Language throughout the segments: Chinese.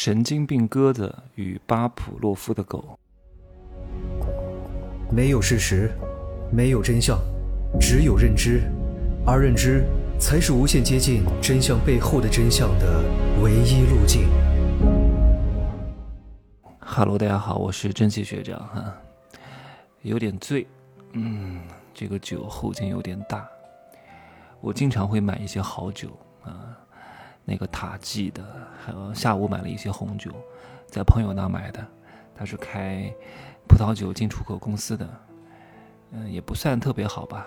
神经病鸽子与巴甫洛夫的狗。没有事实，没有真相，只有认知，而认知才是无限接近真相背后的真相的唯一路径。Hello，大家好，我是蒸汽学长哈，有点醉，嗯，这个酒后劲有点大。我经常会买一些好酒啊。那个塔记的，还有下午买了一些红酒，在朋友那买的，他是开葡萄酒进出口公司的，嗯，也不算特别好吧，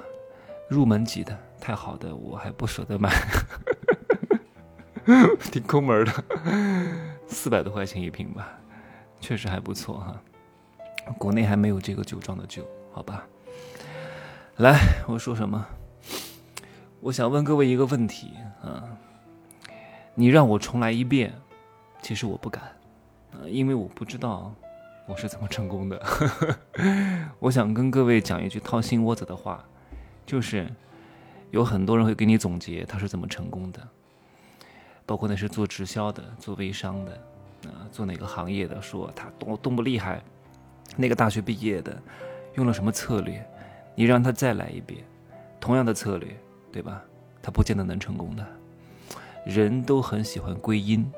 入门级的，太好的我还不舍得买，挺抠门的，四百多块钱一瓶吧，确实还不错哈，国内还没有这个酒庄的酒，好吧，来，我说什么？我想问各位一个问题啊。你让我重来一遍，其实我不敢，呃，因为我不知道我是怎么成功的。我想跟各位讲一句掏心窝子的话，就是有很多人会给你总结他是怎么成功的，包括那是做直销的、做微商的，啊，做哪个行业的，说他多多么厉害，那个大学毕业的，用了什么策略，你让他再来一遍，同样的策略，对吧？他不见得能成功的。人都很喜欢归因，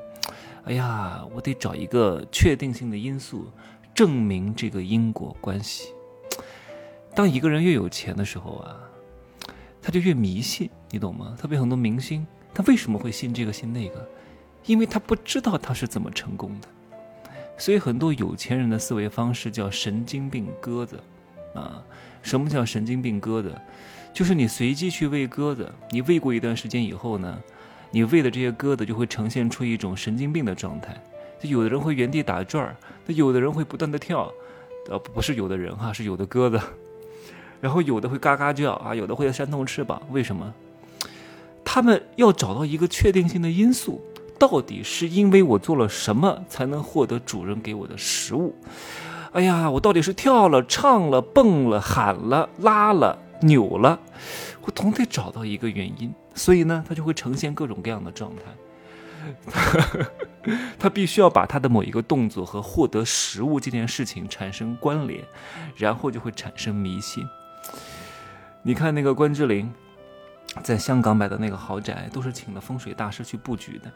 哎呀，我得找一个确定性的因素证明这个因果关系。当一个人越有钱的时候啊，他就越迷信，你懂吗？特别很多明星，他为什么会信这个信那个？因为他不知道他是怎么成功的。所以很多有钱人的思维方式叫神经病鸽子啊。什么叫神经病鸽子？就是你随机去喂鸽子，你喂过一段时间以后呢？你喂的这些鸽子就会呈现出一种神经病的状态，就有的人会原地打转儿，那有的人会不断的跳，呃，不是有的人哈，是有的鸽子，然后有的会嘎嘎叫啊，有的会扇动翅膀，为什么？他们要找到一个确定性的因素，到底是因为我做了什么才能获得主人给我的食物？哎呀，我到底是跳了、唱了、蹦了、喊了、拉了、扭了，我总得找到一个原因。所以呢，他就会呈现各种各样的状态。他必须要把他的某一个动作和获得食物这件事情产生关联，然后就会产生迷信。你看那个关之琳在香港买的那个豪宅，都是请了风水大师去布局的。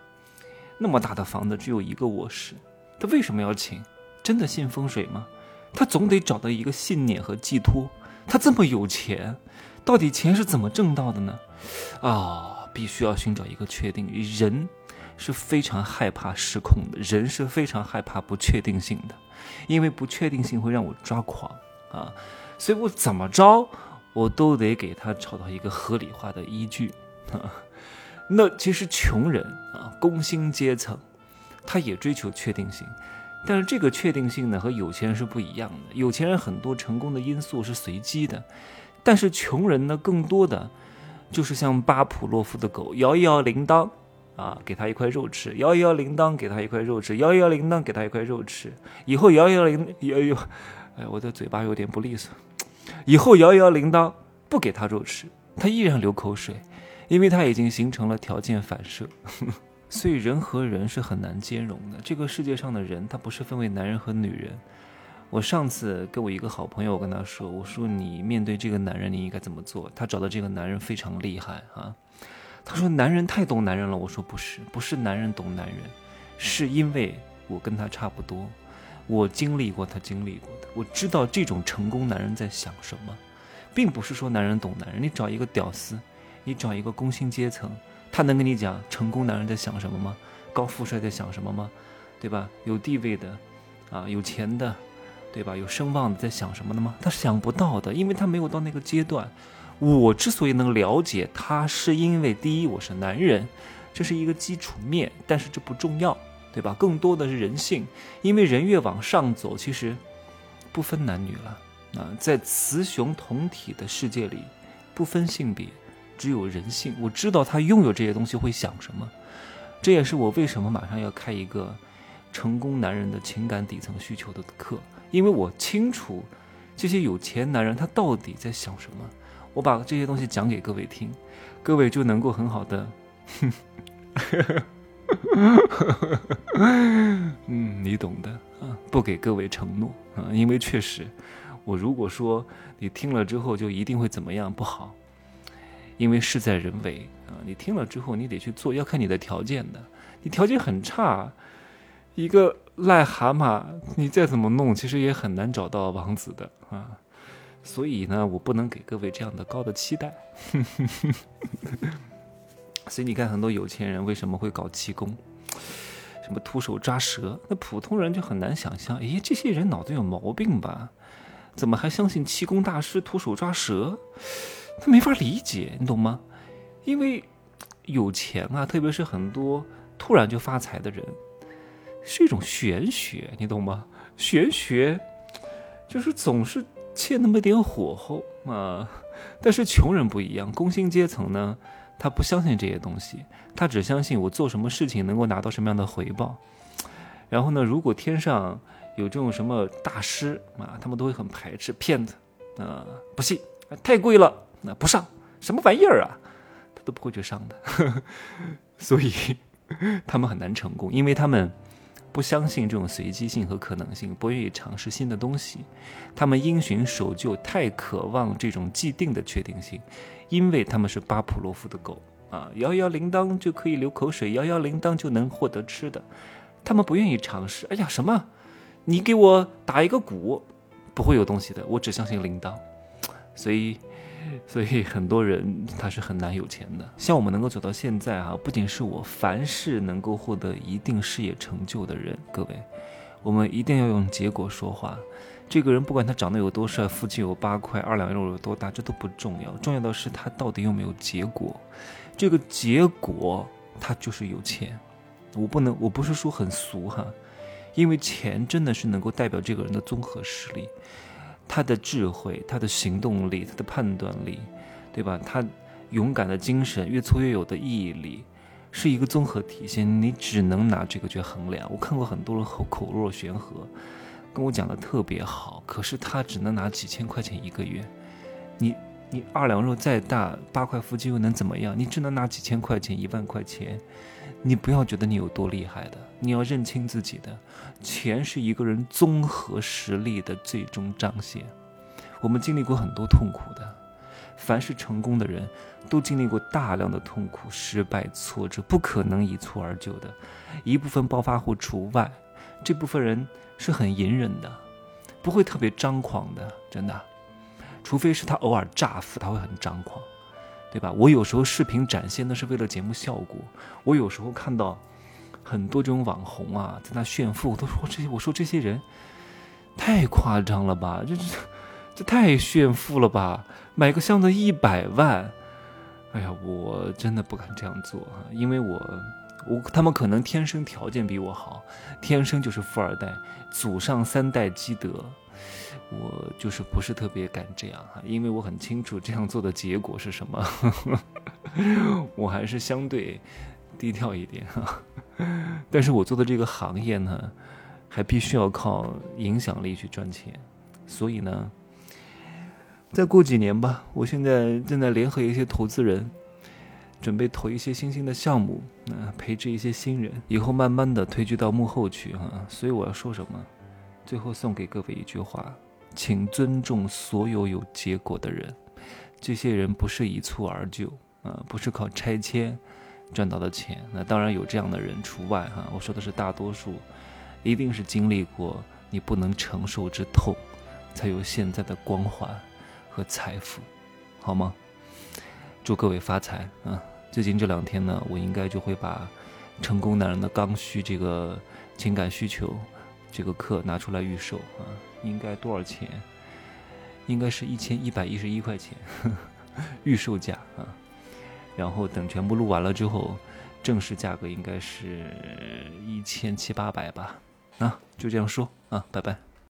那么大的房子只有一个卧室，他为什么要请？真的信风水吗？他总得找到一个信念和寄托。他这么有钱，到底钱是怎么挣到的呢？啊，必须要寻找一个确定。人是非常害怕失控的，人是非常害怕不确定性的，因为不确定性会让我抓狂啊。所以我怎么着，我都得给他找到一个合理化的依据啊。那其实穷人啊，工薪阶层，他也追求确定性，但是这个确定性呢，和有钱人是不一样的。有钱人很多成功的因素是随机的，但是穷人呢，更多的。就是像巴甫洛夫的狗，摇一摇铃铛，啊，给他一块肉吃；摇一摇铃铛，给他一块肉吃；摇一摇铃铛，给他一块肉吃。以后摇一摇铃，哎呦，哎，我的嘴巴有点不利索。以后摇一摇铃铛，不给他肉吃，他依然流口水，因为他已经形成了条件反射。所以人和人是很难兼容的。这个世界上的人，他不是分为男人和女人。我上次跟我一个好朋友，我跟他说：“我说你面对这个男人，你应该怎么做？”他找到这个男人非常厉害啊。他说：“男人太懂男人了。”我说：“不是，不是男人懂男人，是因为我跟他差不多，我经历过他经历过的，我知道这种成功男人在想什么，并不是说男人懂男人。你找一个屌丝，你找一个工薪阶层，他能跟你讲成功男人在想什么吗？高富帅在想什么吗？对吧？有地位的，啊，有钱的。”对吧？有声望的在想什么的吗？他想不到的，因为他没有到那个阶段。我之所以能了解他，是因为第一，我是男人，这是一个基础面，但是这不重要，对吧？更多的是人性，因为人越往上走，其实不分男女了啊，在雌雄同体的世界里，不分性别，只有人性。我知道他拥有这些东西会想什么，这也是我为什么马上要开一个成功男人的情感底层需求的课。因为我清楚，这些有钱男人他到底在想什么，我把这些东西讲给各位听，各位就能够很好的 嗯，你懂的啊，不给各位承诺啊，因为确实，我如果说你听了之后就一定会怎么样不好，因为事在人为啊，你听了之后你得去做，要看你的条件的，你条件很差，一个癞蛤蟆，你再怎么弄，其实也很难找到王子的啊，所以呢，我不能给各位这样的高的期待。所以你看，很多有钱人为什么会搞气功？什么徒手抓蛇？那普通人就很难想象。诶，这些人脑子有毛病吧？怎么还相信气功大师徒手抓蛇？他没法理解，你懂吗？因为有钱啊，特别是很多突然就发财的人，是一种玄学，你懂吗？玄学就是总是欠那么点火候啊。但是穷人不一样，工薪阶层呢？他不相信这些东西，他只相信我做什么事情能够拿到什么样的回报。然后呢，如果天上有这种什么大师啊，他们都会很排斥骗子啊，不信，太贵了，那不上，什么玩意儿啊，他都不会去上的。所以他们很难成功，因为他们不相信这种随机性和可能性，不愿意尝试新的东西。他们因循守旧，太渴望这种既定的确定性。因为他们是巴甫洛夫的狗啊，摇摇铃铛就可以流口水，摇摇铃铛就能获得吃的，他们不愿意尝试。哎呀，什么？你给我打一个鼓，不会有东西的。我只相信铃铛，所以，所以很多人他是很难有钱的。像我们能够走到现在啊，不仅是我，凡是能够获得一定事业成就的人，各位，我们一定要用结果说话。这个人不管他长得有多帅，腹肌有八块，二两肉有多大，这都不重要，重要的是他到底有没有结果。这个结果他就是有钱。我不能，我不是说很俗哈，因为钱真的是能够代表这个人的综合实力，他的智慧，他的行动力，他的判断力，对吧？他勇敢的精神，越挫越有的毅力，是一个综合体现。你只能拿这个去衡量。我看过很多人口口若悬河。跟我讲的特别好，可是他只能拿几千块钱一个月。你你二两肉再大，八块腹肌又能怎么样？你只能拿几千块钱、一万块钱。你不要觉得你有多厉害的，你要认清自己的。钱是一个人综合实力的最终彰显。我们经历过很多痛苦的，凡是成功的人都经历过大量的痛苦、失败、挫折，不可能一蹴而就的。一部分暴发户除外，这部分人。是很隐忍的，不会特别张狂的，真的，除非是他偶尔乍富，他会很张狂，对吧？我有时候视频展现的是为了节目效果，我有时候看到很多这种网红啊，在那炫富，我都说这些，我说这些人太夸张了吧，这这这太炫富了吧？买个箱子一百万，哎呀，我真的不敢这样做，因为我。我他们可能天生条件比我好，天生就是富二代，祖上三代积德，我就是不是特别敢这样哈，因为我很清楚这样做的结果是什么，我还是相对低调一点哈，但是我做的这个行业呢，还必须要靠影响力去赚钱，所以呢，再过几年吧，我现在正在联合一些投资人。准备投一些新兴的项目，啊，培植一些新人，以后慢慢的推居到幕后去哈。所以我要说什么？最后送给各位一句话，请尊重所有有结果的人。这些人不是一蹴而就啊，不是靠拆迁赚到的钱。那当然有这样的人除外哈。我说的是大多数，一定是经历过你不能承受之痛，才有现在的光环和财富，好吗？祝各位发财啊！最近这两天呢，我应该就会把《成功男人的刚需》这个情感需求这个课拿出来预售啊，应该多少钱？应该是一千一百一十一块钱，预售价啊。然后等全部录完了之后，正式价格应该是一千七八百吧。啊，就这样说啊，拜拜。